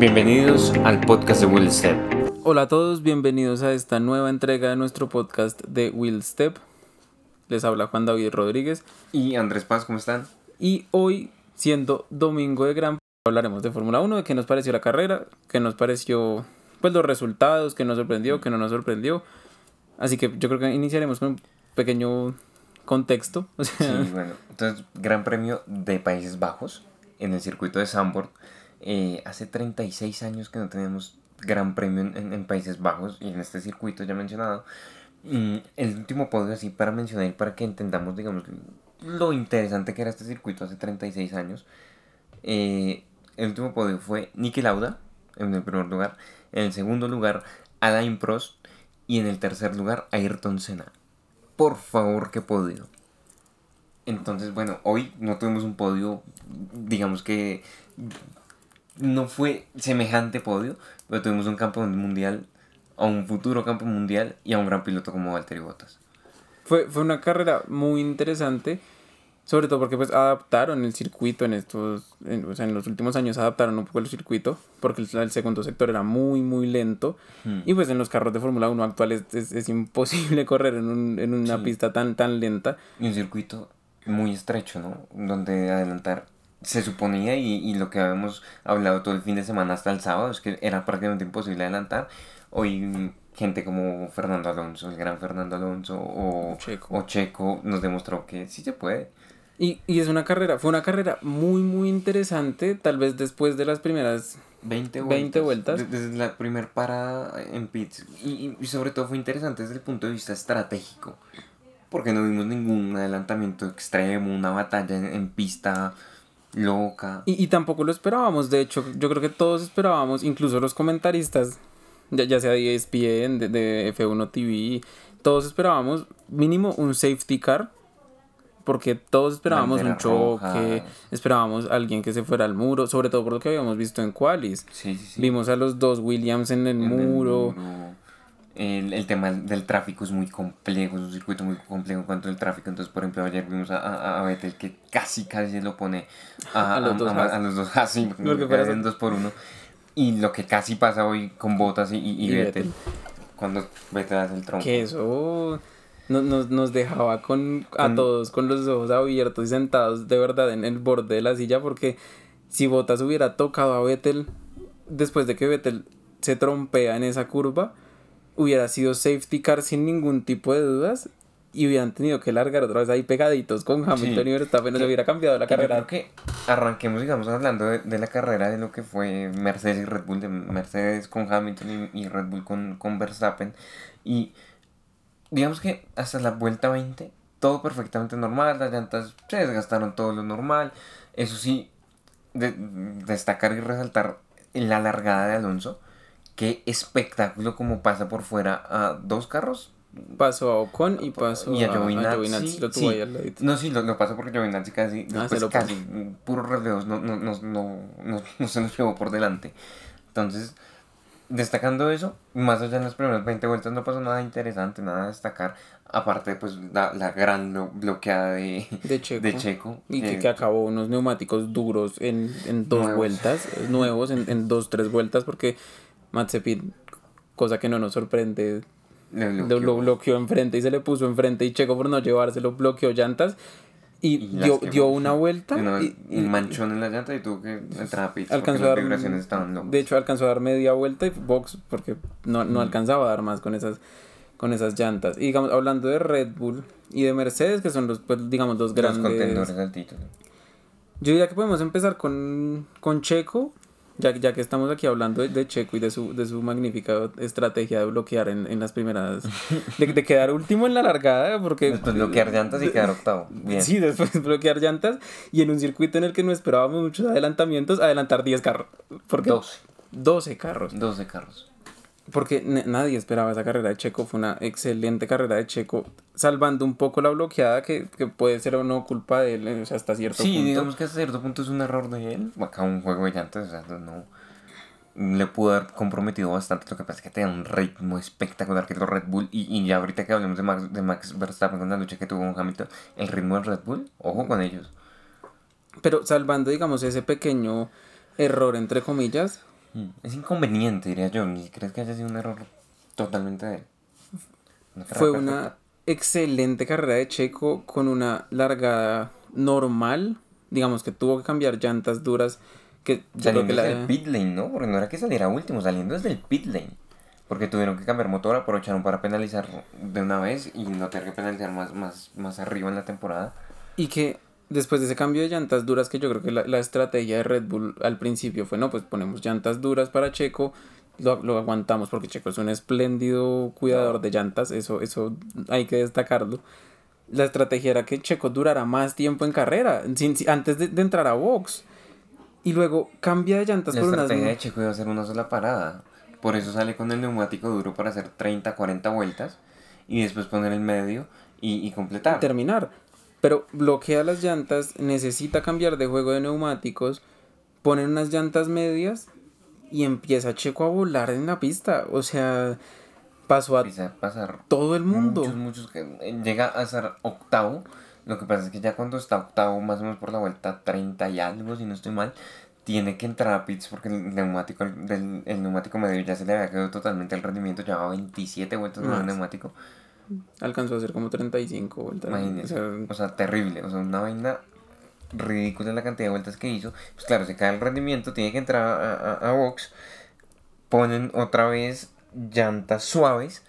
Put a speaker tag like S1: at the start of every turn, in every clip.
S1: Bienvenidos al podcast de Will Step.
S2: Hola a todos, bienvenidos a esta nueva entrega de nuestro podcast de Will Step. Les habla Juan David Rodríguez.
S1: Y Andrés Paz, ¿cómo están?
S2: Y hoy, siendo domingo de Gran hablaremos de Fórmula 1, de qué nos pareció la carrera, qué nos pareció pues los resultados, qué nos sorprendió, qué no nos sorprendió. Así que yo creo que iniciaremos con un pequeño contexto.
S1: Sí, bueno, entonces Gran Premio de Países Bajos en el circuito de Zandvoort. Eh, hace 36 años que no tenemos Gran Premio en, en, Países Bajos y en este circuito ya mencionado. Mm, el último podio así para mencionar para que entendamos, digamos, lo interesante que era este circuito hace 36 años. Eh, el último podio fue Niki Lauda en el primer lugar. En el segundo lugar, Alain Prost. Y en el tercer lugar, Ayrton Senna. Por favor, qué podio. Entonces, bueno, hoy no tuvimos un podio, digamos que no fue semejante podio, pero tuvimos un campeón mundial, a un futuro campeón mundial y a un gran piloto como Valtteri Bottas.
S2: Fue, fue una carrera muy interesante sobre todo porque pues adaptaron el circuito en estos, en, o sea, en los últimos años adaptaron un poco el circuito porque el, segundo sector era muy muy lento hmm. y pues en los carros de Fórmula 1 actuales es, es, imposible correr en, un, en una pista tan tan lenta.
S1: Y un circuito muy estrecho, ¿no? Donde adelantar se suponía y, y lo que habíamos hablado todo el fin de semana hasta el sábado es que era prácticamente imposible adelantar. Hoy gente como Fernando Alonso, el gran Fernando Alonso o Checo, o Checo nos demostró que sí se puede.
S2: Y, y, es una carrera, fue una carrera muy, muy interesante, tal vez después de las primeras
S1: 20 vueltas. 20 vueltas. Desde la primera parada en pits. Y, y, sobre todo fue interesante desde el punto de vista estratégico. Porque no vimos ningún adelantamiento extremo, una batalla en, pista loca.
S2: Y, y, tampoco lo esperábamos. De hecho, yo creo que todos esperábamos, incluso los comentaristas, ya, ya sea de ESPN, de, de F1 TV, todos esperábamos mínimo un safety car porque todos esperábamos un choque, esperábamos a alguien que se fuera al muro, sobre todo por lo que habíamos visto en Qualis. Vimos a los dos Williams en el muro.
S1: El, el, tema del tráfico es muy complejo, es un circuito muy complejo en cuanto al tráfico. Entonces, por ejemplo, ayer vimos a, a, a Vettel que casi casi lo pone a, a los dos, a, los dos así, en dos por uno. Y lo que casi pasa hoy con Botas y, y, Vettel, cuando Vettel hace el tronco.
S2: Que eso nos, nos, nos dejaba con, a todos con los ojos abiertos y sentados de verdad en el borde de la silla porque si Botas hubiera tocado a Vettel después de que Vettel se trompea en esa curva, hubiera sido safety car sin ningún tipo de dudas y hubieran tenido que largar otra vez ahí pegaditos con Hamilton y Verstappen, no se hubiera cambiado la carrera.
S1: Creo que arranquemos, digamos, hablando de, la carrera de lo que fue Mercedes y Red Bull, de Mercedes con Hamilton y, y Red Bull con, con Verstappen. Y digamos que hasta la vuelta 20, todo perfectamente normal, las llantas se desgastaron todo lo normal. Eso sí, destacar y resaltar la largada de Alonso. Qué espectáculo como pasa por fuera a dos carros.
S2: Pasó a Ocon y pasó
S1: y a, Giovinazzi. lo tuvo ahí No, sí, lo, lo pasó porque Giovinazzi casi, ah, casi puros relevos, no, no, no, no, no se nos llevó por delante. Entonces, destacando eso, más allá en las primeras 20 vueltas no pasó nada interesante, nada a destacar. Aparte, pues la, la gran bloqueada de,
S2: de, Checo.
S1: De Checo
S2: y que, eh, acabó unos neumáticos duros en, en dos vueltas, nuevos, en, en, dos, tres vueltas, porque Matsepin, cosa que no nos sorprende, lo bloqueó enfrente y se le puso enfrente y Checo por no llevárselo bloqueó llantas y, dio, dio una vuelta.
S1: y, manchón en la llanta y tuvo que entrar a pits.
S2: Alcanzó a dar, de hecho, alcanzó a dar media vuelta y box porque no, no alcanzaba a dar más con esas, con esas llantas. Y digamos, hablando de Red Bull y de Mercedes, que son los, pues, digamos, dos grandes. Los contendores al título. Yo diría que podemos empezar con, con Checo ya, ya que estamos aquí hablando de, Checo y de su, de su magnífica estrategia de bloquear en, en las primeras. De, de, quedar último en la largada, porque.
S1: Después bloquear llantas y quedar octavo. Bien.
S2: Sí, después bloquear llantas y en un circuito en el que no esperábamos muchos adelantamientos, adelantar 10 carros. Porque 12. 12 carros.
S1: 12 carros
S2: porque nadie esperaba esa carrera de Checo, fue una excelente carrera de Checo, salvando un poco la bloqueada que, que puede ser o no culpa de él, o sea, hasta cierto
S1: punto. Sí, digamos que hasta cierto punto es un error de él, acá un juego de llantas, o sea, no le pudo haber comprometido bastante, lo que pasa es que tenía un ritmo espectacular que es Red Bull, y, y ya ahorita que hablemos de Max, de Max Verstappen con la lucha que tuvo con Hamilton, el ritmo del Red Bull, ojo con ellos.
S2: Pero salvando, digamos, ese pequeño error, entre comillas,
S1: es inconveniente, diría yo. Ni crees que haya sido un error totalmente de él.
S2: Fue una excelente carrera de Checo con una largada normal. Digamos que tuvo que cambiar llantas duras. Que
S1: saliendo desde el pit lane, ¿no? Porque no era que saliera último, saliendo desde el pit lane. Porque tuvieron que cambiar motor, aprovecharon para penalizar de una vez y no tener que penalizar más, más, más arriba en la temporada.
S2: Y que después de ese cambio de llantas duras, que yo creo que la, la estrategia de Red Bull al principio fue, no, pues ponemos llantas duras para Checo, lo, aguantamos porque Checo es un espléndido cuidador de llantas, eso, eso hay que destacarlo. La estrategia era que Checo durara más tiempo en carrera, antes de, entrar a box. Y luego cambia de llantas
S1: la por unas... La estrategia de Checo iba a hacer una sola parada. Por eso sale con el neumático duro para hacer 30, 40 vueltas. Y después poner el medio y, y completar.
S2: Terminar. Pero bloquea las llantas, necesita cambiar de juego de neumáticos, ponen unas llantas medias y empieza Checo a volar en la pista. O sea, pasó a,
S1: pasar
S2: todo el mundo.
S1: Muchos, muchos que eh, llega a ser octavo. Lo que pasa es que ya cuando está octavo, más o menos por la vuelta 30 y algo, si no estoy mal, tiene que entrar a pits porque el neumático del el neumático medio ya se le había quedado totalmente el rendimiento, llevaba 27 vueltas con el neumático.
S2: Alcanzó a hacer como 35 vueltas.
S1: O sea, terrible, o sea, una vaina ridícula la cantidad de vueltas que hizo. Pues claro, se cae el rendimiento, tiene que entrar a, a, box, ponen otra vez llantas suaves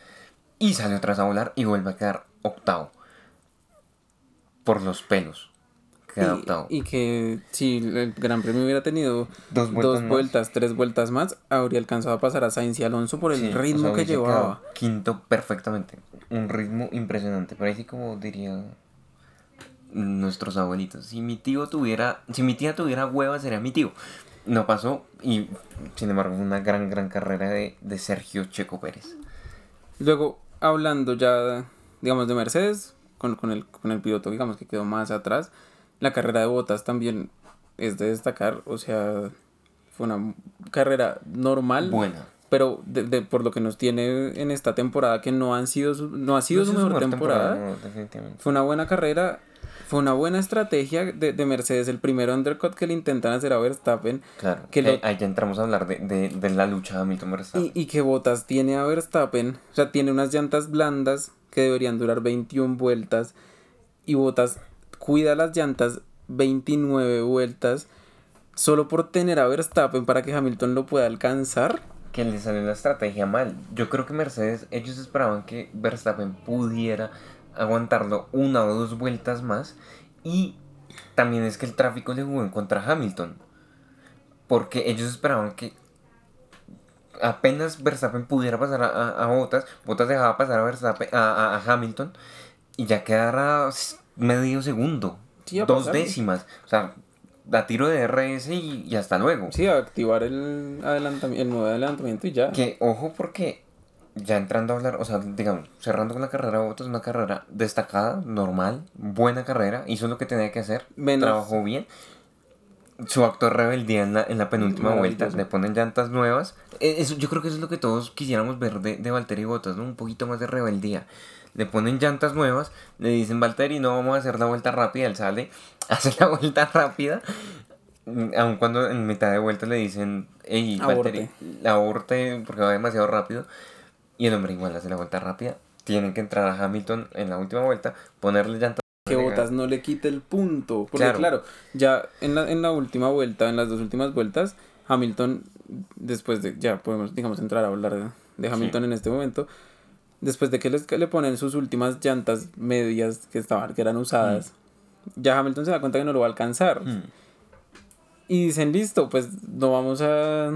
S1: y sale otra vez a volar y vuelve a quedar octavo. Por los pelos.
S2: Queda y, que si el Gran Premio hubiera tenido dos vueltas, tres vueltas más, habría alcanzado a pasar a Sainz y Alonso por el ritmo que llevaba.
S1: Quinto perfectamente. Un ritmo impresionante. Pero ahí sí como diría nuestros abuelitos. Si mi tío tuviera, si mi tía tuviera hueva sería mi tío. No pasó y sin embargo fue una gran, gran carrera de, Sergio Checo Pérez.
S2: Luego, hablando ya, digamos, de Mercedes, con, el, con el piloto, digamos, que quedó más atrás, la carrera de botas también es de destacar, o sea, fue una carrera normal. Buena. Pero de, por lo que nos tiene en esta temporada, que no, han sido no ha sido su mejor, temporada, fue una buena carrera fue una buena estrategia de, de, Mercedes, el primer undercut que le intentan hacer a Verstappen.
S1: Claro, que ahí ya entramos a hablar de, de, de la lucha de Hamilton-Verstappen.
S2: Y, y, que Bottas tiene a Verstappen, o sea, tiene unas llantas blandas que deberían durar 21 vueltas y Bottas cuida las llantas 29 vueltas solo por tener a Verstappen para que Hamilton lo pueda alcanzar.
S1: Que le salió la estrategia mal. Yo creo que Mercedes, ellos esperaban que Verstappen pudiera aguantarlo una o dos vueltas más. Y también es que el tráfico le jugó en contra a Hamilton. Porque ellos esperaban que apenas Verstappen pudiera pasar a, a, Bottas, Bottas dejaba pasar a, Verstappen, a, a, Hamilton y ya quedara medio segundo, dos décimas. O sea, a tiro de RS y, hasta luego.
S2: Sí, a activar el, adelantamiento, el modo de adelantamiento y ya.
S1: Que ojo porque ya entrando a hablar, o sea, digamos, cerrando con la carrera de es una carrera destacada, normal, buena carrera, hizo lo que tenía que hacer, trabajó bien. Su acto de rebeldía en la, en la penúltima vuelta, le ponen llantas nuevas. E, eso, yo creo que eso es lo que todos quisiéramos ver de, de Valtteri Bottas, ¿no? Un poquito más de rebeldía. Le ponen llantas nuevas, le dicen Valtteri, no vamos a hacer la vuelta rápida, él sale, hace la vuelta rápida, aun cuando en mitad de vuelta le dicen, hey, Valtteri, aborte porque va demasiado rápido y el hombre igual hace la vuelta rápida. Tienen que entrar a Hamilton en la última vuelta, ponerle llantas.
S2: Que Botas no le quite el punto. Porque claro, ya en la, en la última vuelta, en las dos últimas vueltas, Hamilton, después de, ya podemos, digamos, entrar a hablar de, Hamilton en este momento, después de que les, le ponen sus últimas llantas medias que, estaban, que eran usadas, mm. ya Hamilton se da cuenta que no lo va a alcanzar. Mm. Y dicen, listo, pues no vamos a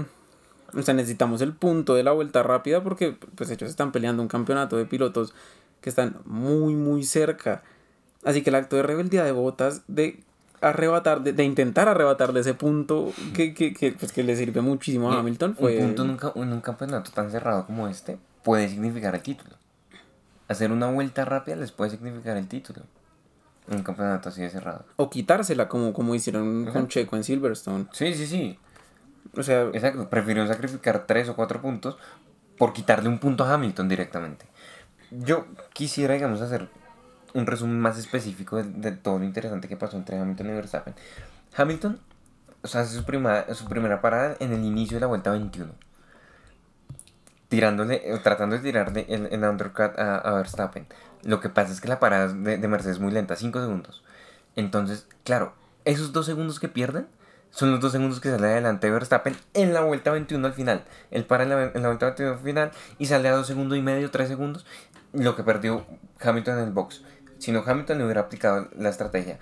S2: o sea, necesitamos el punto de la vuelta rápida porque pues ellos están peleando un campeonato de pilotos que están muy muy cerca. Así que el acto de rebeldía de Botas de arrebatar, de, intentar arrebatarle ese punto que, que, que, pues, que le sirve muchísimo a Hamilton
S1: fue... Un punto en un, campeonato tan cerrado como este puede significar el título. Hacer una vuelta rápida les puede significar el título. Un campeonato así de cerrado.
S2: O quitársela como, como hicieron con Checo en Silverstone.
S1: Sí, sí, sí. O sea, exacto, prefirió sacrificar tres o cuatro puntos por quitarle un punto a Hamilton directamente. Yo quisiera, digamos, hacer un resumen más específico de, todo lo interesante que pasó entre Hamilton y Verstappen. Hamilton o sea, hace su, prima, su primera parada en el inicio de la vuelta 21. Tirándole, eh, tratando de tirarle el, el undercut a, Verstappen. Lo que pasa es que la parada de, de Mercedes es muy lenta, 5 segundos. Entonces, claro, esos dos segundos que pierden son los dos segundos que sale adelante Verstappen en la vuelta 21 al final. Él para en la, vuelta 21 al final y sale a dos segundos y medio, tres segundos, lo que perdió Hamilton en el box. Si no, Hamilton le hubiera aplicado la estrategia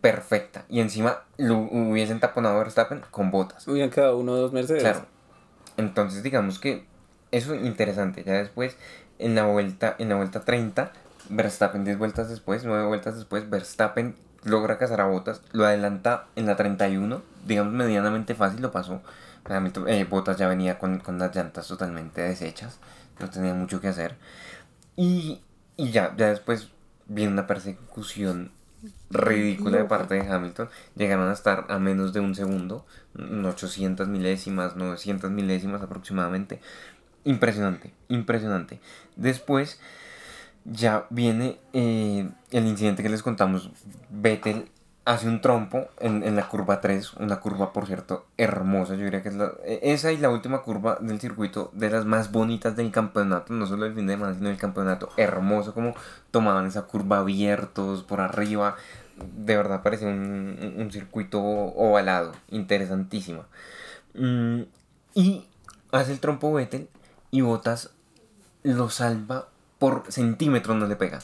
S1: perfecta y encima lo hubiesen taponado a Verstappen con botas.
S2: Hubieran quedado uno o dos Mercedes. Claro.
S1: Entonces, digamos que eso es interesante. Ya después, en la vuelta, en la vuelta 30, Verstappen 10 vueltas después, 9 vueltas después, Verstappen logra cazar a Botas, lo adelanta en la 31, digamos medianamente fácil lo pasó. Eh, Botas ya venía con, con, las llantas totalmente deshechas, no tenía mucho que hacer. Y, y ya, ya después viene una persecución ridícula de parte de Hamilton. Llegaron a estar a menos de un segundo, 800 milésimas, 900 milésimas aproximadamente. Impresionante, impresionante. Después ya viene eh, el incidente que les contamos. Vettel hace un trompo en, la curva 3, una curva por cierto hermosa, yo diría que es la, e, esa y la última curva del circuito de las más bonitas del campeonato, no solo el fin de semana, sino el campeonato, hermoso como tomaban esa curva abiertos por arriba, de verdad parece un, circuito ovalado, interesantísimo. Mm, y hace el trompo Vettel y Botas lo salva por centímetros no le pega.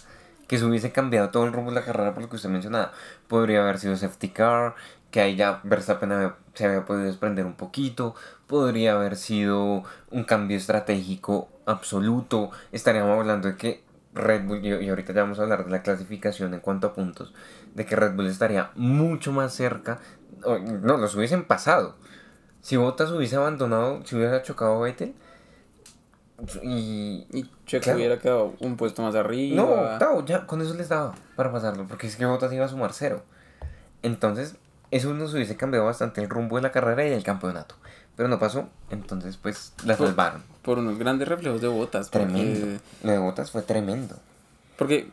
S1: Que se hubiese cambiado todo el rumbo de la carrera por lo que usted mencionaba. Podría haber sido safety car, que ahí ya Verstappen se había podido desprender un poquito. Podría haber sido un cambio estratégico absoluto. Estaríamos hablando de que Red Bull, y ahorita ya vamos a hablar de la clasificación en cuanto a puntos, de que Red Bull estaría mucho más cerca. No, los hubiesen pasado. Si Bottas hubiese abandonado, si hubiera chocado Vettel, y,
S2: y Checo hubiera quedado un puesto más arriba.
S1: No, ya con eso les daba para pasarlo, porque es que Bottas iba a sumar cero. Entonces, eso nos hubiese cambiado bastante el rumbo de la carrera y el campeonato. Pero no pasó, entonces pues la salvaron.
S2: Por unos grandes reflejos de Botas.
S1: Tremendo. Lo de Botas fue tremendo.
S2: Porque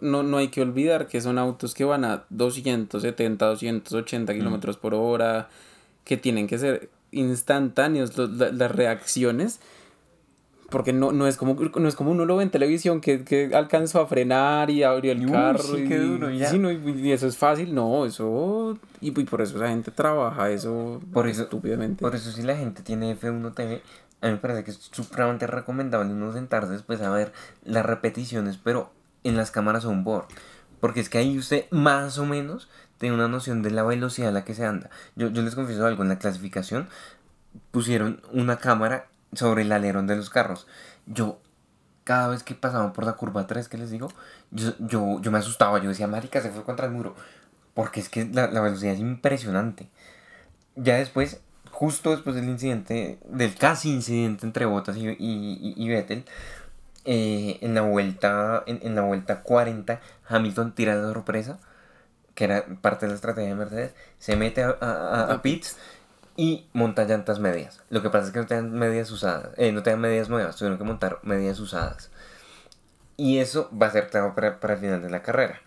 S2: no, no hay que olvidar que son autos que van a 270, 280 mm. kilómetros por hora, que tienen que ser instantáneos las reacciones porque no, no, es como, no es como uno lo ve en televisión que, que alcanzó a frenar y abrió el carro. Sí, y, duro, ya. y, eso es fácil, no, eso. Y, por eso la gente trabaja eso,
S1: por eso estúpidamente. Por eso, si la gente tiene F1 TV, a mí me parece que es supremamente recomendable uno sentarse después a ver las repeticiones, pero en las cámaras on board. Porque es que ahí usted más o menos tiene una noción de la velocidad a la que se anda. Yo, yo les confieso algo, en la clasificación pusieron una cámara sobre el alerón de los carros. Yo, cada vez que pasaba por la curva 3, que les digo, yo, yo, yo me asustaba. Yo decía, marica, se fue contra el muro. Porque es que la, velocidad es impresionante. Ya después, justo después del incidente, del casi incidente entre Bottas y, y, y Vettel, eh, en, la vuelta, en, la vuelta 40, Hamilton tira de sorpresa, que era parte de la estrategia de Mercedes, se mete a, a, a pits y monta llantas medias. Lo que pasa es que no tenían medias usadas, eh, no tenían medias nuevas, tuvieron que montar medias usadas. Y eso va a ser claro para, para, el final de la carrera.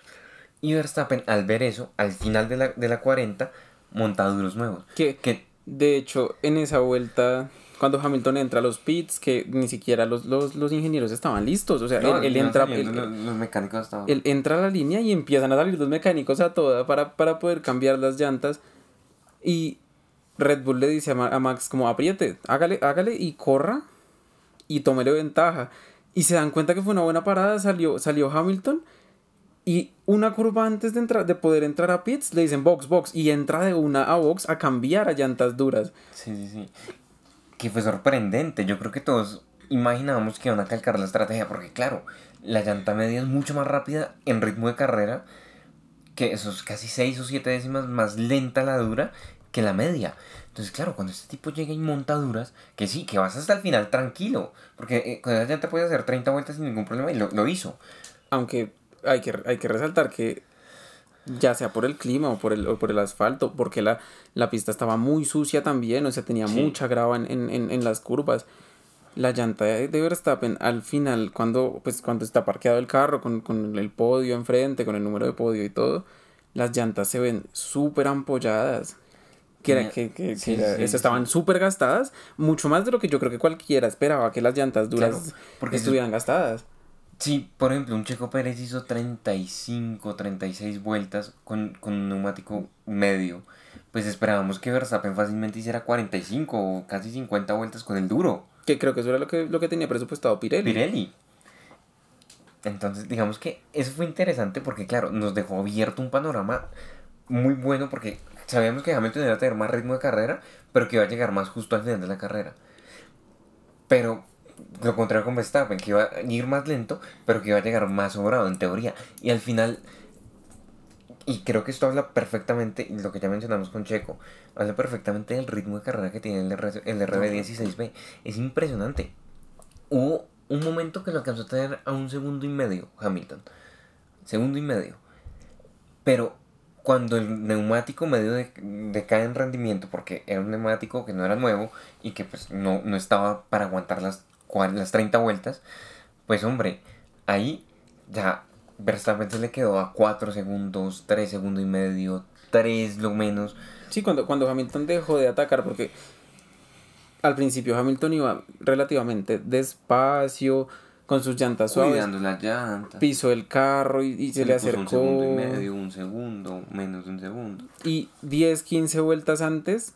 S1: Y Verstappen, al ver eso, al final de la, de la 40, monta duros nuevos.
S2: Que, que, de hecho, en esa vuelta, cuando Hamilton entra a los pits, que ni siquiera los, los, los ingenieros estaban listos. O sea, él, entra.
S1: los, mecánicos estaban.
S2: Él entra a la línea y empiezan a salir los mecánicos a toda para, para poder cambiar las llantas. Y Red Bull le dice a, Max como apriete, hágale, hágale y corra y tómele ventaja. Y se dan cuenta que fue una buena parada, salió, salió Hamilton y una curva antes de, entrar, de poder entrar a pits le dicen box, box y entra de una a box a cambiar a llantas duras.
S1: Sí, sí, sí. Que fue sorprendente. Yo creo que todos imaginábamos que iban a calcar la estrategia porque claro, la llanta media es mucho más rápida en ritmo de carrera que esos casi 6 o 7 décimas más lenta la dura que la media. Entonces, claro, cuando este tipo llega y montaduras, que sí, que vas hasta el final tranquilo, porque eh, con esa llanta puedes hacer 30 vueltas sin ningún problema y lo, hizo.
S2: Aunque hay que, hay que resaltar que ya sea por el clima o por el, o por el asfalto, porque la, la pista estaba muy sucia también, o sea, tenía mucha grava en, en, en, las curvas. La llanta de Verstappen al final, cuando, pues, cuando está parqueado el carro con, con el podio enfrente, con el número de podio y todo, las llantas se ven súper ampolladas que, era, que, que, estaban súper gastadas, mucho más de lo que yo creo que cualquiera esperaba que las llantas duras porque estuvieran gastadas.
S1: Sí, por ejemplo, un Checo Pérez hizo 35, 36 vueltas con, con un neumático medio. Pues esperábamos que Verstappen fácilmente hiciera 45 o casi 50 vueltas con el duro.
S2: Que creo que eso era lo que, lo que tenía presupuestado Pirelli.
S1: Pirelli. Entonces, digamos que eso fue interesante porque, claro, nos dejó abierto un panorama muy bueno porque sabíamos que Hamilton iba a tener más ritmo de carrera, pero que iba a llegar más justo al final de la carrera. Pero lo contrario con Verstappen, que iba a ir más lento, pero que iba a llegar más sobrado en teoría. Y al final, y creo que esto habla perfectamente, lo que ya mencionamos con Checo, habla perfectamente del ritmo de carrera que tiene el, el RB16B. Es impresionante. Hubo un momento que lo alcanzó a tener a un segundo y medio, Hamilton. Segundo y medio. Pero cuando el neumático medio decae en rendimiento, porque era un neumático que no era nuevo y que pues no, no estaba para aguantar las, las 30 vueltas, pues hombre, ahí ya Verstappen se le quedó a 4 segundos, 3 segundos y medio, 3 lo menos.
S2: Sí, cuando, cuando Hamilton dejó de atacar, porque al principio Hamilton iba relativamente despacio, con sus llantas suaves.
S1: las llantas.
S2: Pisó el carro y, se le acercó. Un
S1: segundo y medio, un segundo, menos de un segundo.
S2: Y 10, 15 vueltas antes,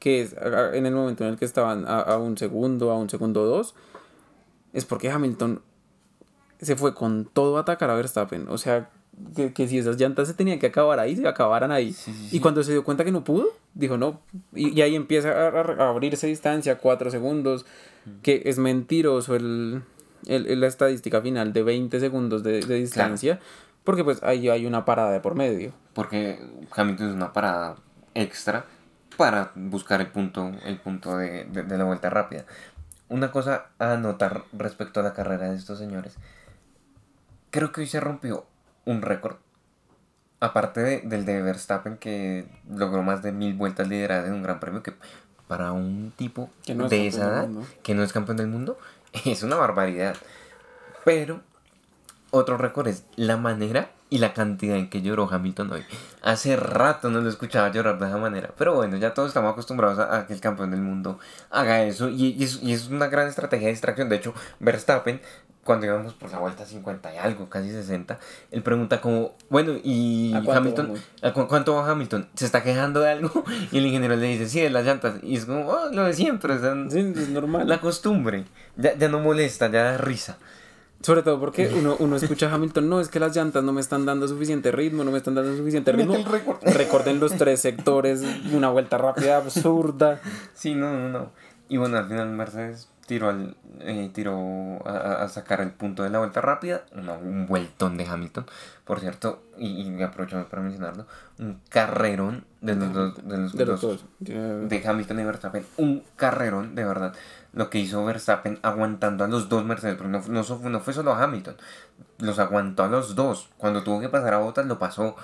S2: que es en el momento en el que estaban a, un segundo, a un segundo dos, es porque Hamilton se fue con todo a atacar a Verstappen. O sea, que, si esas llantas se tenían que acabar ahí, se acabaran ahí. Y cuando se dio cuenta que no pudo, dijo no. Y, ahí empieza a, a, abrirse distancia, cuatro segundos, que es mentiroso el, el, la estadística final de 20 segundos de, distancia, porque pues ahí hay una parada de por medio.
S1: Porque Hamilton es una parada extra para buscar el punto, el punto de, la vuelta rápida. Una cosa a notar respecto a la carrera de estos señores. Creo que hoy se rompió un récord. Aparte del de Verstappen que logró más de mil vueltas lideradas en un gran premio que para un tipo de esa edad que no es campeón del mundo es una barbaridad. Pero otro récord es la manera y la cantidad en que lloró Hamilton hoy. Hace rato no lo escuchaba llorar de esa manera. Pero bueno, ya todos estamos acostumbrados a, que el campeón del mundo haga eso. Y, es, una gran estrategia de distracción. De hecho, Verstappen, cuando íbamos por la vuelta 50 y algo, casi 60, él pregunta como, bueno, ¿y Hamilton? cuánto va Hamilton? ¿Se está quejando de algo? Y el ingeniero le dice, sí, de las llantas. Y es como, oh, lo de siempre.
S2: es normal.
S1: La costumbre. Ya, ya no molesta, ya da risa.
S2: Sobre todo porque uno, uno escucha a Hamilton, no, es que las llantas no me están dando suficiente ritmo, no me están dando suficiente ritmo. Recorden los tres sectores, una vuelta rápida absurda.
S1: Sí, no, no, no. Y bueno, al final Mercedes tiró, al, eh, tiró a, sacar el punto de la vuelta rápida, un vueltón de Hamilton, por cierto, y, y aprovechamos para mencionarlo, un carrerón de los dos, de los, dos, de Hamilton y Verstappen, un carrerón, de verdad lo que hizo Verstappen aguantando a los dos Mercedes, pero no, no, fue solo a Hamilton, los aguantó a los dos. Cuando tuvo que pasar a Bottas, lo pasó.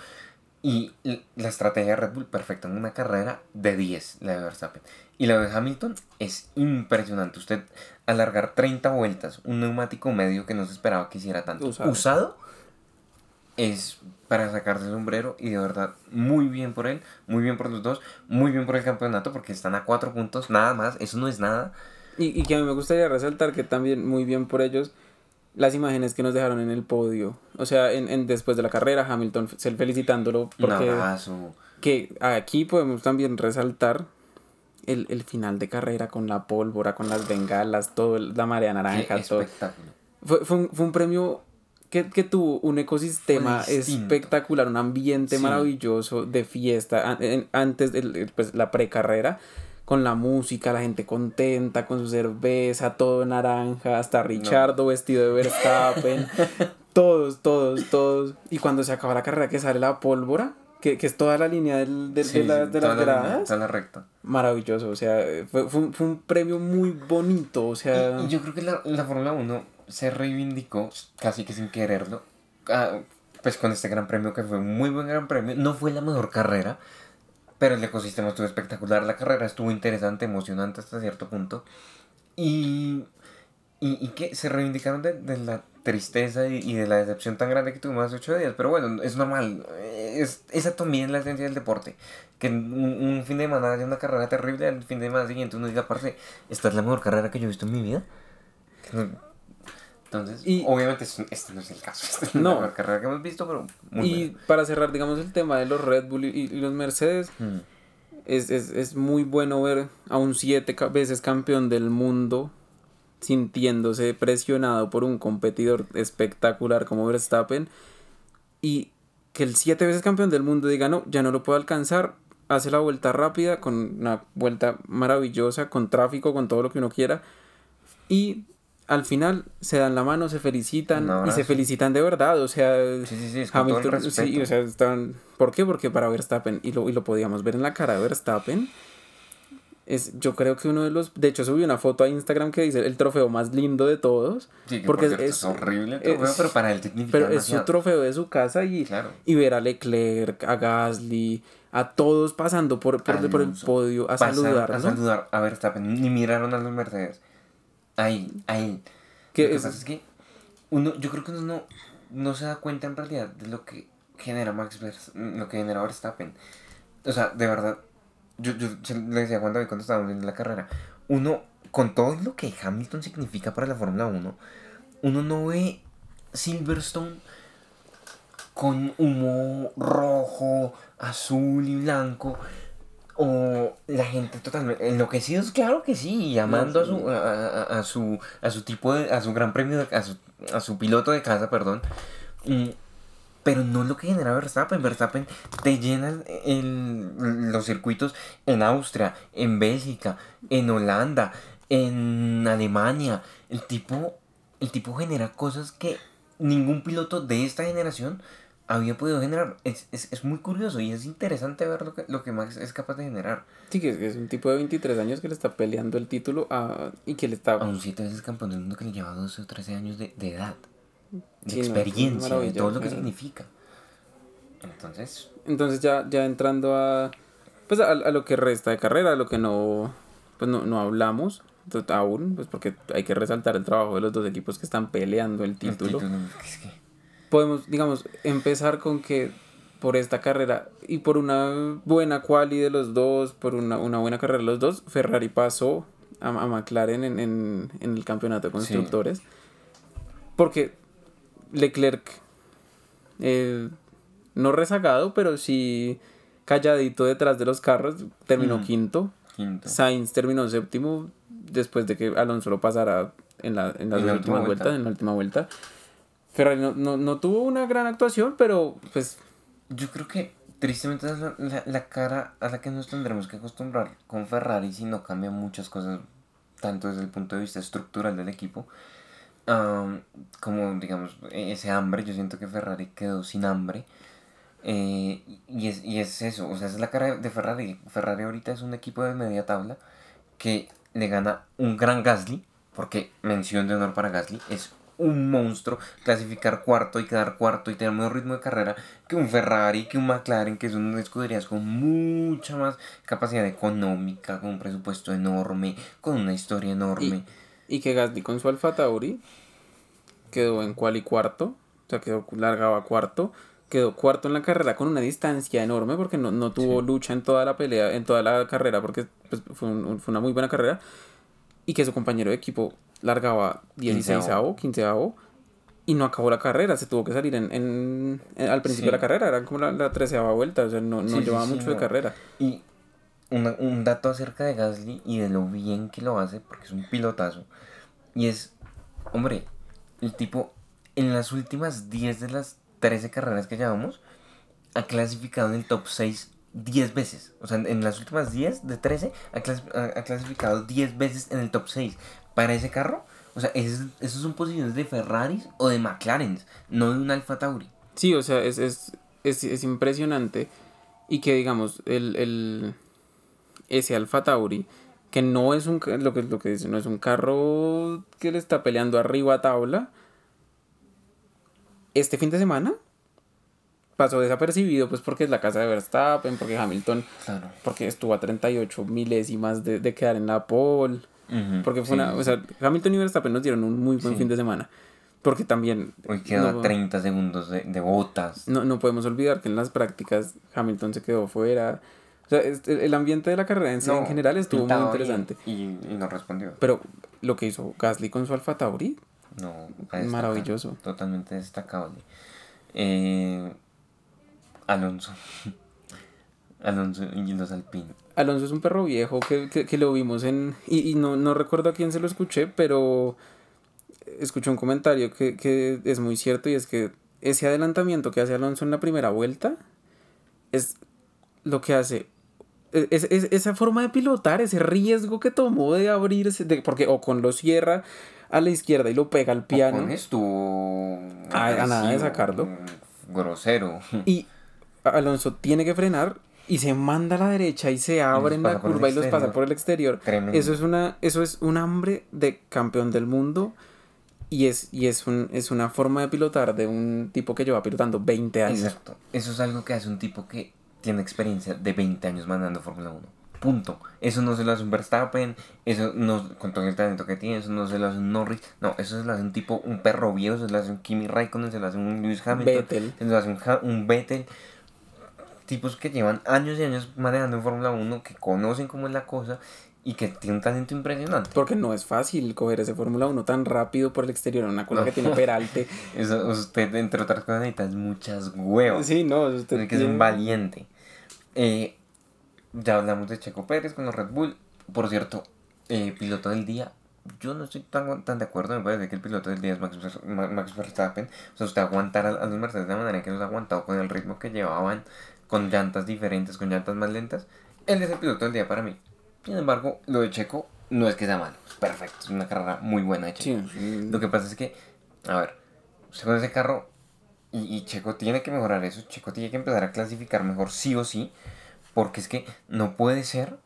S1: Y la estrategia de Red Bull perfecta en una carrera de 10, la de Verstappen. Y la de Hamilton es impresionante. Usted alargar 30 vueltas, un neumático medio que no se esperaba que hiciera tanto. Usado, es para sacarse el sombrero y de verdad muy bien por él, muy bien por los dos, muy bien por el campeonato porque están a 4 puntos, nada más, eso no es nada.
S2: Y, y que a mí me gustaría resaltar que también muy bien por ellos las imágenes que nos dejaron en el podio. O sea, en, en después de la carrera, Hamilton felicitándolo. Porque Que aquí podemos también resaltar el, el, final de carrera con la pólvora, con las bengalas, todo, la marea naranja, todo. Fue, fue, un, fue un premio que, que, tuvo un ecosistema espectacular, un ambiente maravilloso de fiesta antes de pues, la precarrera con la música, la gente contenta, con su cerveza, todo naranja, hasta Richardo vestido de Verstappen, todos, todos, todos. Y cuando se acaba la carrera que sale la pólvora, que, que es toda la línea del, de, las gradas.
S1: La, la recta.
S2: Maravilloso, o sea, fue, fue, un, premio muy bonito, o sea...
S1: yo creo que la, la Fórmula 1 se reivindicó, casi que sin quererlo, ah, pues con este gran premio que fue un muy buen gran premio. No fue la mejor carrera, pero el ecosistema estuvo espectacular, la carrera estuvo interesante, emocionante hasta cierto punto. Y y, y que se reivindicaron de, de la tristeza y, de la decepción tan grande que tuvimos hace ocho días. Pero bueno, es normal. Es, esa también es la esencia del deporte. Que un, fin de semana haya una carrera terrible, al fin de semana siguiente uno diga, aparte, esta es la mejor carrera que yo he visto en mi vida. Entonces, y, obviamente este no es el caso. Esta es la mejor carrera que hemos visto, pero
S2: muy Y para cerrar, digamos, el tema de los Red Bull y, los Mercedes. Hmm. Es, es, es muy bueno ver a un siete veces campeón del mundo sintiéndose presionado por un competidor espectacular como Verstappen y que el siete veces campeón del mundo diga no, ya no lo puedo alcanzar, hace la vuelta rápida, con una vuelta maravillosa, con tráfico, con todo lo que uno quiera y al final se dan la mano, se felicitan y se felicitan de verdad, o sea, sí, sí, sí, Hamilton, sí, o sea, están, ¿por qué? Porque para Verstappen, y lo, y lo podíamos ver en la cara de Verstappen, es yo creo que uno de los de hecho subí una foto a Instagram que dice el trofeo más lindo de todos porque es, horrible el trofeo pero para él pero es su trofeo de su casa y, y ver a Leclerc a Gasly a todos pasando por, por, el podio
S1: a saludar a saludar a Verstappen. Ni miraron a los Mercedes ahí ahí ¿Qué lo que pasa es que uno yo creo que uno no, no se da cuenta en realidad de lo que genera Max Verstappen lo que genera Verstappen o sea de verdad yo, yo le decía cuando cuando estábamos viendo la carrera, uno, con todo lo que Hamilton significa para la Fórmula 1, uno no ve Silverstone con humo rojo, azul y blanco. O la gente totalmente enloquecidos, claro que sí, llamando a su a, su a su tipo de a su gran premio a su, a su piloto de casa, perdón. Mm, pero no lo que genera Verstappen. Verstappen te llena el, los circuitos en Austria, en Bélgica, en Holanda, en Alemania. El tipo, el tipo genera cosas que ningún piloto de esta generación había podido generar. Es, es, es, muy curioso y es interesante ver lo que, lo que Max es capaz de generar.
S2: Sí, que es un tipo de 23 años que le está peleando el título a, y que le está...
S1: A un 7 veces campeón del mundo que le lleva 12 o 13 años de, de edad de experiencia, de todo lo que significa. Entonces.
S2: Entonces ya, ya entrando a. Pues a, lo que resta de carrera, a lo que no. Pues no, no hablamos aún, pues porque hay que resaltar el trabajo de los dos equipos que están peleando el título. Podemos, digamos, empezar con que por esta carrera y por una buena quali de los dos, por una, buena carrera de los dos, Ferrari pasó a, McLaren en, en, el campeonato de constructores. Porque Leclerc, eh, no rezagado, pero sí calladito detrás de los carros, terminó mm, quinto. Sainz terminó séptimo después de que Alonso lo pasara en la, en la, última, vuelta. en la última vuelta. Ferrari no, tuvo una gran actuación, pero pues...
S1: Yo creo que tristemente es la, cara a la que nos tendremos que acostumbrar con Ferrari si no cambian muchas cosas, tanto desde el punto de vista estructural del equipo, como digamos ese hambre, yo siento que Ferrari quedó sin hambre. Eh, y, es, y es eso, o sea, es la cara de Ferrari. Ferrari ahorita es un equipo de media tabla que le gana un gran Gasly, porque mención de honor para Gasly, es un monstruo clasificar cuarto y quedar cuarto y tener un ritmo de carrera que un Ferrari, que un McLaren, que son escuderías con mucha más capacidad económica, con un presupuesto enorme, con una historia enorme.
S2: Y que Gasly con su Alfa Tauri quedó en cual y cuarto, o sea, quedó largaba cuarto, quedó cuarto en la carrera con una distancia enorme porque no, no tuvo lucha en toda la pelea, en toda la carrera, porque pues, fue, fue, una muy buena carrera, y que su compañero de equipo largaba 16 15 y no acabó la carrera, se tuvo que salir en, en, al principio de la carrera, era como la, la treceava vuelta, o sea, no, no llevaba mucho de carrera.
S1: Y un dato acerca de Gasly y de lo bien que lo hace, porque es un pilotazo. Y es, hombre, el tipo en las últimas 10 de las 13 carreras que llevamos, ha clasificado en el top 6 10 veces. O sea, en las últimas 10 de 13 ha, clasificado 10 veces en el top 6. Para ese carro, o sea, esos, son posiciones de Ferrari o de McLaren, no de un Alfa Tauri.
S2: Sí, o sea, es, es, es, es impresionante. Y que digamos, el, el, ese Alfa Tauri, que no es un lo que, lo que dice, no es un carro que le está peleando arriba a tabla. Este fin de semana pasó desapercibido, pues porque es la casa de Verstappen, porque Hamilton, porque estuvo a 38 milésimas de, de quedar en la pole. Porque fue una, o sea, Hamilton y Verstappen nos dieron un muy buen fin de semana. Porque también...
S1: Hoy quedó 30 segundos de, de, botas.
S2: No, no podemos olvidar que en las prácticas Hamilton se quedó fuera. O sea, el ambiente de la carrera en, en general estuvo muy interesante.
S1: Y, y, no respondió.
S2: Pero lo que hizo Gasly con su Alfa Tauri... No,
S1: maravilloso. Totalmente destacable. Eh, Alonso. Alonso y los Alpine.
S2: Alonso es un perro viejo que, que, que lo vimos en... Y, y no, no recuerdo a quién se lo escuché, pero escuché un comentario que, que es muy cierto y es que ese adelantamiento que hace Alonso en la primera vuelta es lo que hace e, es, esa forma de pilotar, ese riesgo que tomó de abrirse, de, porque o con lo cierra a la izquierda y lo pega al piano. O con
S1: estuvo
S2: a, a, nada de sacarlo.
S1: Grosero.
S2: Y Alonso tiene que frenar y se manda a la derecha y se abre en la curva y los pasa por el exterior. Eso es una eso es un hambre de campeón del mundo y es y es un es una forma de pilotar de un tipo que lleva pilotando 20 años.
S1: Exacto. Eso es algo que hace un tipo que tiene experiencia de 20 años mandando Fórmula 1. Punto. Eso no se lo hace un Verstappen, eso no, con todo el talento que tiene, eso no se lo hace un Norris, no, eso se lo hace un tipo, un perro viejo, se lo hace un Kimi Raikkonen, se lo hace un Lewis Hamilton, se lo hace un, un Vettel, tipos que llevan años y años manejando en Fórmula 1, que conocen cómo es la cosa y que tienen un talento impresionante.
S2: Porque no es fácil coger ese Fórmula 1 tan rápido por el exterior, una cosa que tiene peralte.
S1: Eso, usted, entre otras cosas, necesita muchas huevas.
S2: Sí, no, usted
S1: tiene que ser un valiente. Eh, ya hablamos de Checo Pérez con los Red Bull. Por cierto, eh, piloto del día. Yo no estoy tan, tan de acuerdo, me parece que el piloto del día es Max, Max Verstappen. O sea, usted aguantar a, a, los Mercedes de la manera que los ha aguantado con el ritmo que llevaban con llantas diferentes, con llantas más lentas, él es el piloto del día para mí. Sin embargo, lo de Checo no es que sea malo, es perfecto, es una carrera muy buena de Checo. Lo que pasa es que, a ver, usted con ese carro y, y, Checo tiene que mejorar eso, Checo tiene que empezar a clasificar mejor sí o sí, porque es que no puede ser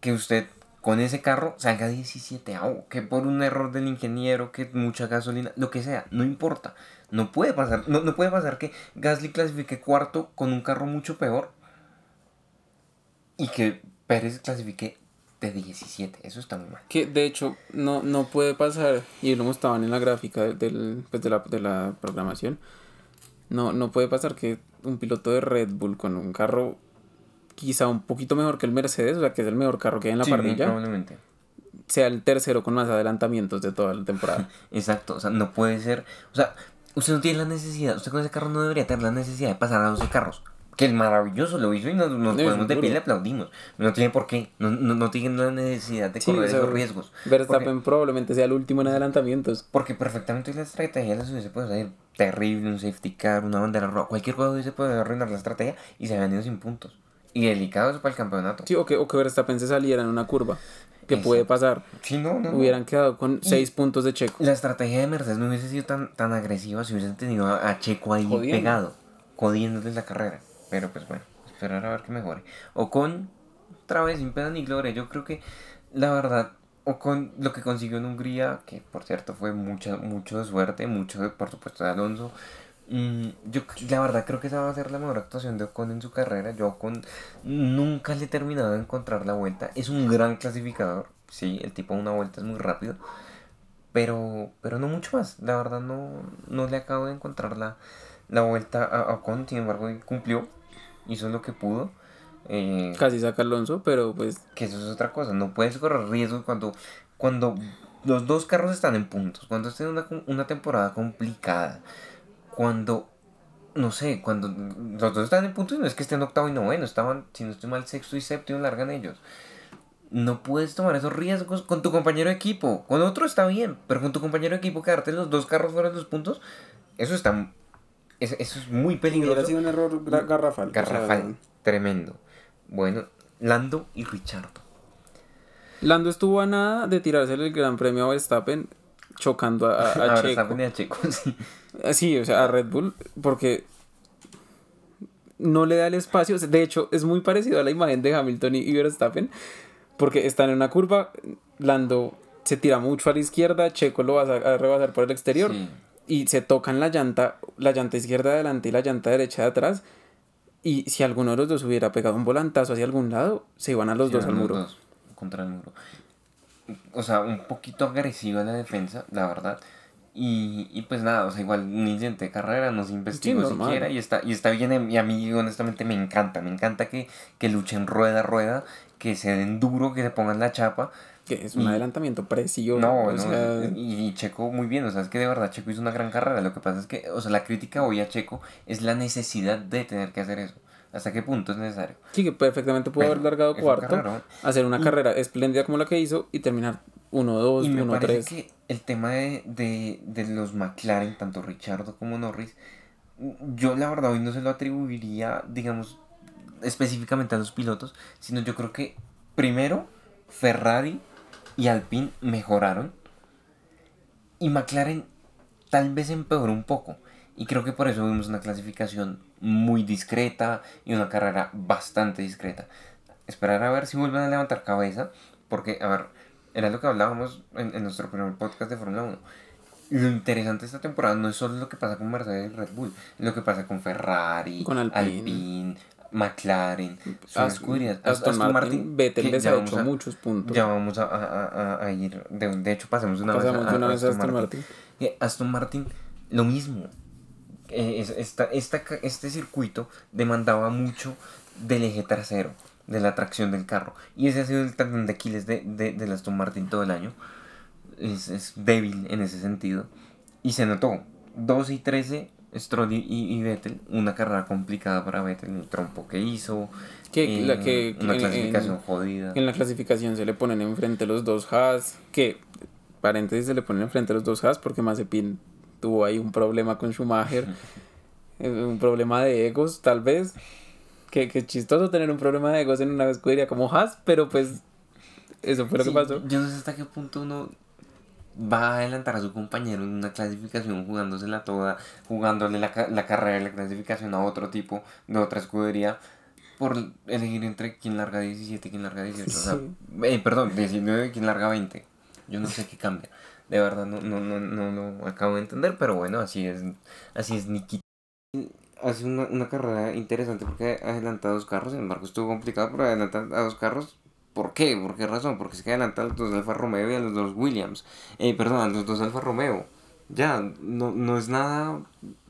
S1: que usted con ese carro salga 17 que por un error del ingeniero, que mucha gasolina, lo que sea, no importa. No puede pasar, no, no puede pasar que Gasly clasifique cuarto con un carro mucho peor y que Pérez clasifique de 17. Eso está muy mal.
S2: Que de hecho no, no puede pasar, y lo mostraban en la gráfica del, pues de, la, de la programación. No, no puede pasar que un piloto de Red Bull con un carro quizá un poquito mejor que el Mercedes, o sea, que es el mejor carro que hay en la parrilla. Probablemente. Sea el tercero con más adelantamientos de toda la temporada.
S1: Exacto, o sea, no puede ser. O sea, Usted no tiene la necesidad, usted con ese carro no debería tener la necesidad de pasar a 12 carros. Que es maravilloso, lo hizo y nos, nos podemos de pie y le aplaudimos. No tiene por qué, no, no, no tiene la necesidad de correr esos riesgos.
S2: Verstappen probablemente sea el último en adelantamientos.
S1: Porque perfectamente la estrategia les hubiese puede salir terrible, un safety car, una bandera roja, cualquier cosa hubiese podido arruinar la estrategia y se habían ido sin puntos. Y delicado eso para el campeonato.
S2: Sí, o que, o que Verstappen se saliera en una curva que puede pasar.
S1: Sí, no, no,
S2: Hubieran quedado con 6 puntos de Checo.
S1: La estrategia de Mercedes no hubiese sido tan, tan agresiva si hubiesen tenido a, Checo ahí pegado, jodiéndole la carrera. Pero pues bueno, esperar a ver que mejore. O con, otra vez, sin pena ni gloria, yo creo que la verdad, o con lo que consiguió en Hungría, que por cierto fue mucha, mucho de suerte, mucho por supuesto de Alonso. Mm, yo la verdad creo que esa va a ser la mejor actuación de Ocon en su carrera. Yo Ocon nunca le he terminado de encontrar la vuelta. Es un gran clasificador. Sí, el tipo de una vuelta es muy rápido. Pero, pero no mucho más. La verdad no, no le acabo de encontrar la, la vuelta a Ocon. Sin embargo, cumplió. Hizo lo que pudo.
S2: Eh, Casi saca Alonso, pero pues...
S1: Que eso es otra cosa. No puedes correr riesgos cuando, cuando los dos carros están en puntos. Cuando estén una, una temporada complicada cuando, no sé, cuando los dos están en punto y no es que estén octavo y noveno, estaban, si no estoy mal, sexto y séptimo largan ellos. No puedes tomar esos riesgos con tu compañero de equipo. Con otro está bien, pero con tu compañero de equipo quedarte los dos carros fuera de los puntos, eso está eso, es muy peligroso.
S2: ha sido un error garrafal.
S1: Garrafal, tremendo. Bueno, Lando y Richardo.
S2: Lando estuvo a nada de tirarse el Gran Premio a Verstappen chocando a, a, a Checo. A Checo sí. Sí, o sea, a Red Bull, porque no le da el espacio. De hecho, es muy parecido a la imagen de Hamilton y Verstappen, porque están en una curva, Lando se tira mucho a la izquierda, Checo lo va a, rebasar por el exterior y se tocan la llanta, la llanta izquierda de adelante y la llanta derecha de atrás. Y si alguno de los dos hubiera pegado un volantazo hacia algún lado, se iban a los dos al muro.
S1: contra el muro. o sea, un poquito agresiva la defensa, la verdad. Y, y pues nada, o sea, igual un incidente de carrera no se investigó siquiera y está, y está bien. Y a mí, honestamente, me encanta. Me encanta que, que luchen rueda a rueda, que se den duro, que se pongan la chapa.
S2: Que es un adelantamiento precioso. No,
S1: y, Checo muy bien, o sea, es que de verdad Checo hizo una gran carrera. Lo que pasa es que, o sea, la crítica hoy a Checo es la necesidad de tener que hacer eso. ¿Hasta qué punto es necesario?
S2: Sí, que perfectamente pudo haber largado cuarto, hacer una carrera espléndida como la que hizo y terminar 1-2, 1-3.
S1: que el tema de, de, de los McLaren, tanto Richardo como Norris, yo la verdad hoy no se lo atribuiría, digamos, específicamente a los pilotos, sino yo creo que primero Ferrari y Alpine mejoraron y McLaren tal vez empeoró un poco. Y creo que por eso vimos una clasificación muy discreta y una carrera bastante discreta. Esperar a ver si vuelven a levantar cabeza, porque, a ver, era lo que hablábamos en, nuestro primer podcast de Fórmula 1. Lo interesante de esta temporada no es solo lo que pasa con Mercedes y Red Bull, es lo que pasa con Ferrari, con Alpine, McLaren, son escuderías. Aston, Aston, Martin, Vettel les ha hecho muchos puntos. Ya vamos a, a, a, ir, de, de, hecho pasemos una vez a, una vez Aston, Aston Martin. Martin. Aston Martin, lo mismo, eh, esta, esta, este circuito demandaba mucho del eje trasero, de la tracción del carro. Y ese ha sido el talón de Aquiles de, de, de Aston Martin todo el año. Es, es, débil en ese sentido. Y se notó. 12 y 13, Stroll y, y, Vettel. Una carrera complicada para Vettel. El trompo que hizo. Que, la que,
S2: una clasificación jodida. En la clasificación se le ponen enfrente los dos Haas. Que, paréntesis, se le ponen enfrente los dos Haas porque Mazepin tuvo ahí un problema con Schumacher, eh, un problema de egos tal vez, que, que chistoso tener un problema de egos en una escudería como Haas, pero pues eso fue lo que pasó.
S1: Yo no sé hasta qué punto uno va a adelantar a su compañero en una clasificación jugándosela toda, jugándole la, la carrera de la clasificación a otro tipo de otra escudería por elegir entre quién larga 17 y quién larga 18. O sea, eh, perdón, 19 y quién larga 20. Yo no sé qué cambia de verdad no, no, no, no lo acabo de entender, pero bueno, así es, así es Nikita. Hace una, una carrera interesante porque adelanta dos carros, sin embargo estuvo complicado por adelantar a dos carros. ¿Por qué? ¿Por qué razón? Porque se que adelanta a los dos Alfa Romeo y a los dos Williams. Eh, perdón, a los dos Alfa Romeo. Ya, no, no es nada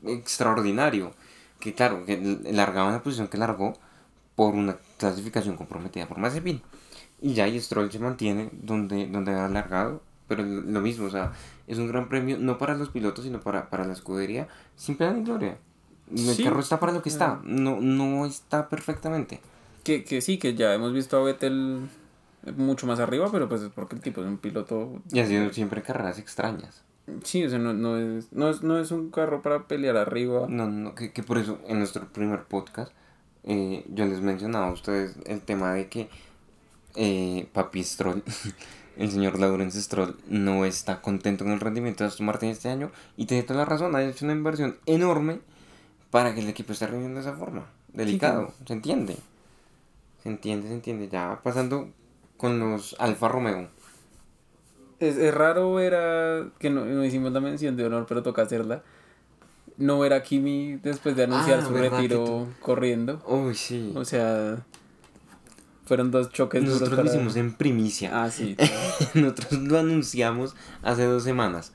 S1: extraordinario. Que claro, que largaba la posición que largó por una clasificación comprometida por Mazepin. Y ya, y Stroll se mantiene donde, donde ha largado pero lo mismo, o sea, es un gran premio, no para los pilotos, sino para, para la escudería, sin pena ni gloria. El carro está para lo que está, no, no está perfectamente.
S2: Que, que sí, que ya hemos visto a Vettel mucho más arriba, pero pues es porque el tipo es un piloto...
S1: Y ha sido siempre carreras extrañas.
S2: Sí, o sea, no, no, es, no, es, no es un carro para pelear arriba.
S1: No, no, que, que por eso en nuestro primer podcast eh, yo les mencionaba a ustedes el tema de que eh, Papi Stroll el señor Lawrence Stroll no está contento con el rendimiento de Aston Martin este año y tiene toda la razón, ha hecho una inversión enorme para que el equipo esté rindiendo de esa forma. Delicado, se entiende. Se entiende, se entiende. Ya pasando con los Alfa Romeo.
S2: Es, es raro ver a, que no, no, hicimos la mención de honor, pero toca hacerla. No ver a Kimi después de anunciar ah, su retiro corriendo.
S1: Uy, sí.
S2: O sea, fueron dos choques
S1: Nosotros lo hicimos en primicia. Ah, sí. Nosotros lo anunciamos hace dos semanas.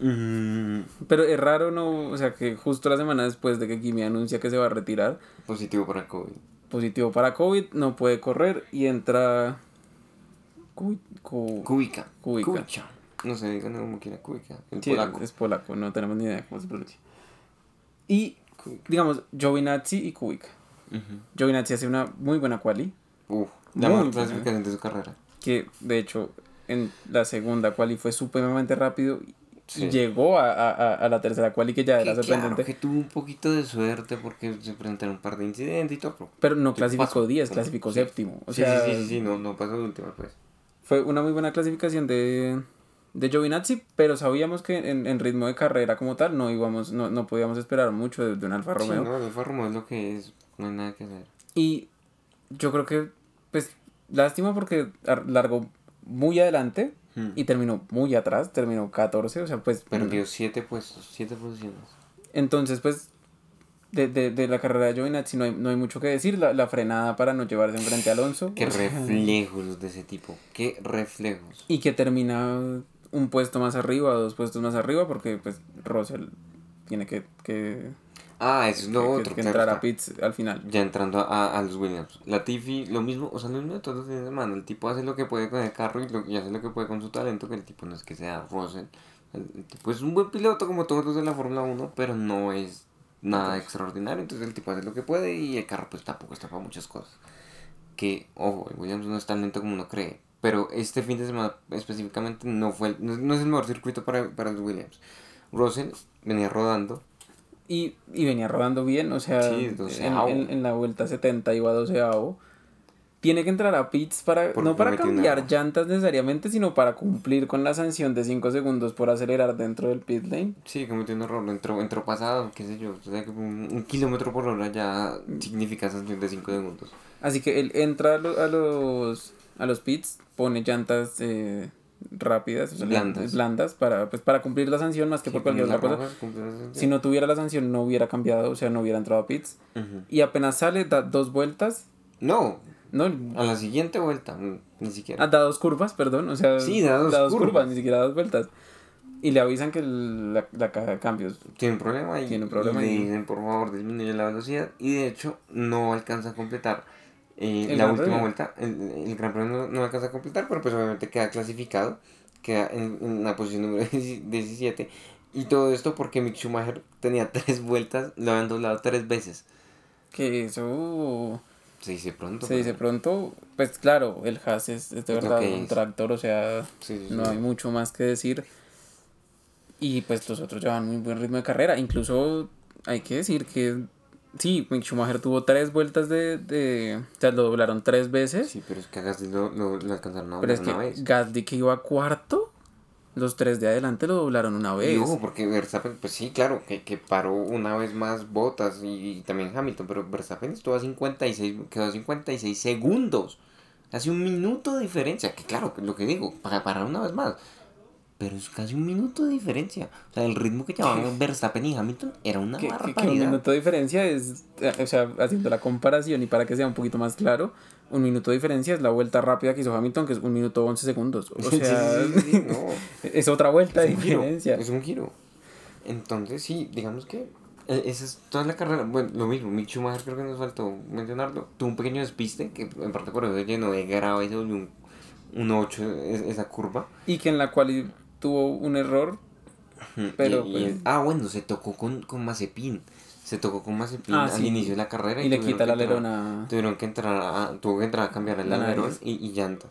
S2: Pero es raro, ¿no? O sea, que justo la semana después de que Kimi anuncia que se va a retirar.
S1: Positivo para COVID.
S2: Positivo para COVID, no puede correr y entra...
S1: Kubica. Kubica. No sé, digan cómo quiera Kubica. El polaco.
S2: Es polaco, no tenemos ni idea cómo se pronuncia. Y, digamos, Giovinazzi y Kubica. Uh Giovinazzi hace una muy buena quali Uf, la mejor clasificación de su carrera. Que de hecho en la segunda quali fue supremamente rápido y llegó a, a, a, la tercera quali que ya era
S1: sorprendente. Claro, que tuvo un poquito de suerte porque se presentaron un par de incidentes y todo.
S2: Pero, no clasificó 10, clasificó séptimo. O sea,
S1: sí, sí, sí, no, no pasó de última pues.
S2: Fue una muy buena clasificación de, de Giovinazzi, pero sabíamos que en, en, ritmo de carrera como tal no íbamos, no, no podíamos esperar mucho de, de un Alfa Romeo.
S1: Sí, no, el Alfa Romeo es lo que es, no hay nada que hacer.
S2: Y yo creo que pues lástima porque largó muy adelante hmm. y terminó muy atrás, terminó 14, o sea, pues...
S1: Perdió 7 puestos, 7 posiciones.
S2: Entonces, pues, de, de, de la carrera de Giovinazzi no hay, no hay mucho que decir. La, la frenada para no llevarse enfrente a Alonso.
S1: Qué reflejos de ese tipo. Qué reflejos.
S2: Y que termina un puesto más arriba, dos puestos más arriba, porque pues Russell tiene que... que
S1: ah, eso es lo otro.
S2: Que, entrar a pits al final.
S1: Ya entrando a, a los Williams. La Tiffy, lo mismo, o sea, lo mismo de todos los fines de semana. El tipo hace lo que puede con el carro y, lo, y hace lo que puede con su talento, que el tipo no es que sea Russell. El, tipo es un buen piloto como todos los de la Fórmula 1, pero no es nada extraordinario. Entonces el tipo hace lo que puede y el carro pues tampoco está para muchas cosas. Que, ojo, el Williams no es tan lento como uno cree. Pero este fin de semana específicamente no fue no, es el mejor circuito para, para los Williams. Russell venía rodando.
S2: Y, y venía rodando bien, o sea, en, en, la vuelta 70 iba a 12 tiene que entrar a pits para no para cambiar llantas necesariamente, sino para cumplir con la sanción de 5 segundos por acelerar dentro del pit lane.
S1: Sí, cometió un error, entró, entró pasado, qué sé yo, o sea, un, kilómetro por hora ya significa sanción de 5 segundos.
S2: Así que él entra a, los a los pits, pone llantas eh, rápidas, blandas. blandas para pues para cumplir la sanción más que por cualquier otra cosa. Si no tuviera la sanción no hubiera cambiado, o sea, no hubiera entrado a pits. Y apenas sale da dos vueltas.
S1: No, no, a la siguiente vuelta, ni siquiera.
S2: Ah, da dos curvas, perdón. O sea, sí, da dos, curvas. ni siquiera dos vueltas. Y le avisan que la, la caja de cambios
S1: tiene un problema y, tiene un problema y le dicen por favor disminuye la velocidad y de hecho no alcanza a completar eh, la última vuelta. El, el, Gran Premio no, alcanza a completar, pero pues obviamente queda clasificado, queda en, en la posición número 17 y todo esto porque Mick Schumacher tenía tres vueltas, lo habían doblado tres veces.
S2: Que eso
S1: se dice pronto.
S2: Se dice pronto. Pues claro, el Haas es, de verdad un tractor, o sea, no hay mucho más que decir. Y pues los otros llevan muy buen ritmo de carrera. Incluso hay que decir que sí, Mick Schumacher tuvo tres vueltas de, de. O sea, lo doblaron tres veces.
S1: Sí, pero es que a Gasly lo, lo, alcanzaron a
S2: Pero es que Gasly que iba cuarto los tres de adelante lo doblaron una vez.
S1: No, porque Verstappen, pues sí, claro, que, que paró una vez más Botas y, también Hamilton, pero Verstappen estuvo a 56, quedó a 56 segundos. Hace un minuto de diferencia, que claro, lo que digo, para parar una vez más. Pero es casi un minuto de diferencia. O sea, el ritmo que llevaban Verstappen y Hamilton era una barbaridad.
S2: un minuto de diferencia es, o sea, haciendo la comparación y para que sea un poquito más claro, un minuto de diferencia es la vuelta rápida que hizo Hamilton, que es un minuto 11 segundos. O sea, es otra vuelta de diferencia.
S1: es un giro. Entonces, sí, digamos que eh, esa es toda la carrera. Bueno, lo mismo, Mick Schumacher creo que nos faltó mencionarlo. Tuvo un pequeño despiste, que en parte por eso lleno de grava y se volvió un, un 8 esa curva.
S2: Y que en la cual tuvo un error. Pero,
S1: pues ah, bueno, se tocó con, con Mazepin se tocó con Mazepin ah, al inicio de la carrera
S2: y, le quita el alerón a...
S1: Tuvieron que entrar a, tuvo que entrar a cambiar el alerón y, y, llantas.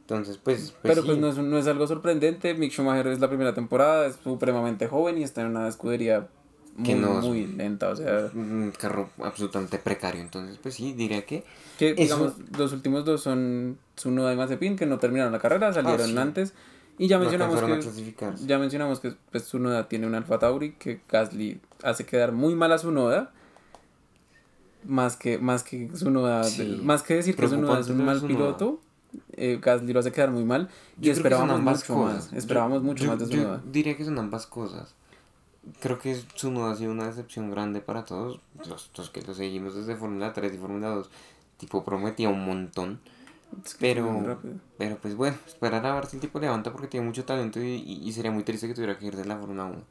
S1: Entonces, pues... pues
S2: Pero pues no es, no es algo sorprendente. Mick Schumacher es la primera temporada, es supremamente joven y está en una escudería muy, muy lenta, o sea...
S1: Un carro absolutamente precario, entonces pues sí, diría que...
S2: Que, digamos, los últimos dos son Tsunoda y Mazepin, que no terminaron la carrera, salieron ah, antes. Y ya mencionamos que ya mencionamos que pues, Noda tiene un Alfa Tauri que Gasly hace quedar muy mal a su Noda. Más que más que Noda más que decir que Noda es un mal piloto, eh, Gasly lo hace quedar muy mal y esperábamos mucho más, esperábamos mucho más de Noda
S1: Diría que son ambas cosas. Creo que Noda ha sido una decepción grande para todos los, los que lo seguimos desde Fórmula 3 y Fórmula 2. Tipo prometía un montón pero, pero pues bueno, esperar a ver si el tipo levanta porque tiene mucho talento y, y, sería muy triste que tuviera que ir de la Fórmula 1.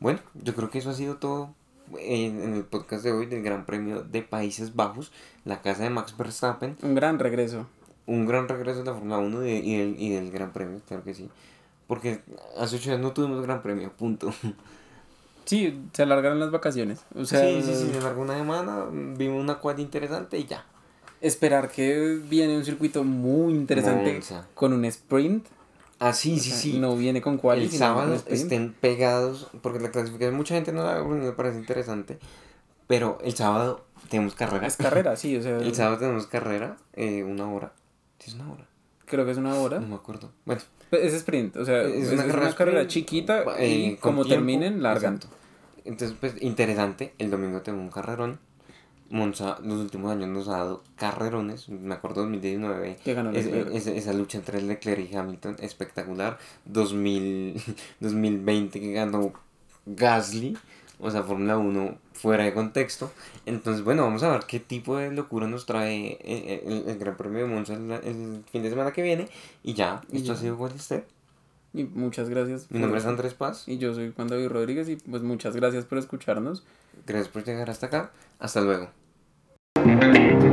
S1: Bueno, yo creo que eso ha sido todo en, en, el podcast de hoy del Gran Premio de Países Bajos, la casa de Max Verstappen.
S2: Un gran regreso.
S1: Un gran regreso de la Fórmula 1 y, y, del, y del Gran Premio, claro que sí. Porque hace ocho años no tuvimos Gran Premio, punto.
S2: Sí, se alargaron las vacaciones. O sea,
S1: sí, sí, sí, se alargó una semana, vimos una cuadra interesante y ya
S2: esperar que viene un circuito muy interesante con un sprint.
S1: Ah, sí, sí, sí.
S2: No viene con cuál.
S1: El sábado estén pegados, porque la clasificación mucha gente no la me parece interesante, pero el sábado tenemos carrera.
S2: Es carrera, sí, o sea.
S1: El sábado tenemos carrera, eh, una hora. ¿Sí es una hora?
S2: Creo que es una hora.
S1: No me acuerdo. Bueno.
S2: Pues, es sprint, o sea, es, una, carrera, chiquita y eh, como terminen, largan.
S1: Entonces, pues, interesante. El domingo tenemos un carrerón. Monza los últimos años nos ha dado carrerones, me acuerdo 2019, esa lucha entre Leclerc y Hamilton, espectacular, 2000, 2020 que ganó Gasly, o sea, Fórmula 1 fuera de contexto. Entonces, bueno, vamos a ver qué tipo de locura nos trae eh, el, Gran Premio de Monza el, fin de semana que viene. Y ya, esto ha sido usted
S2: Y muchas gracias.
S1: Mi nombre es Andrés Paz.
S2: Y yo soy Juan David Rodríguez. Y pues muchas gracias por escucharnos.
S1: Gracias por llegar hasta acá. Hasta luego. Mm-hmm.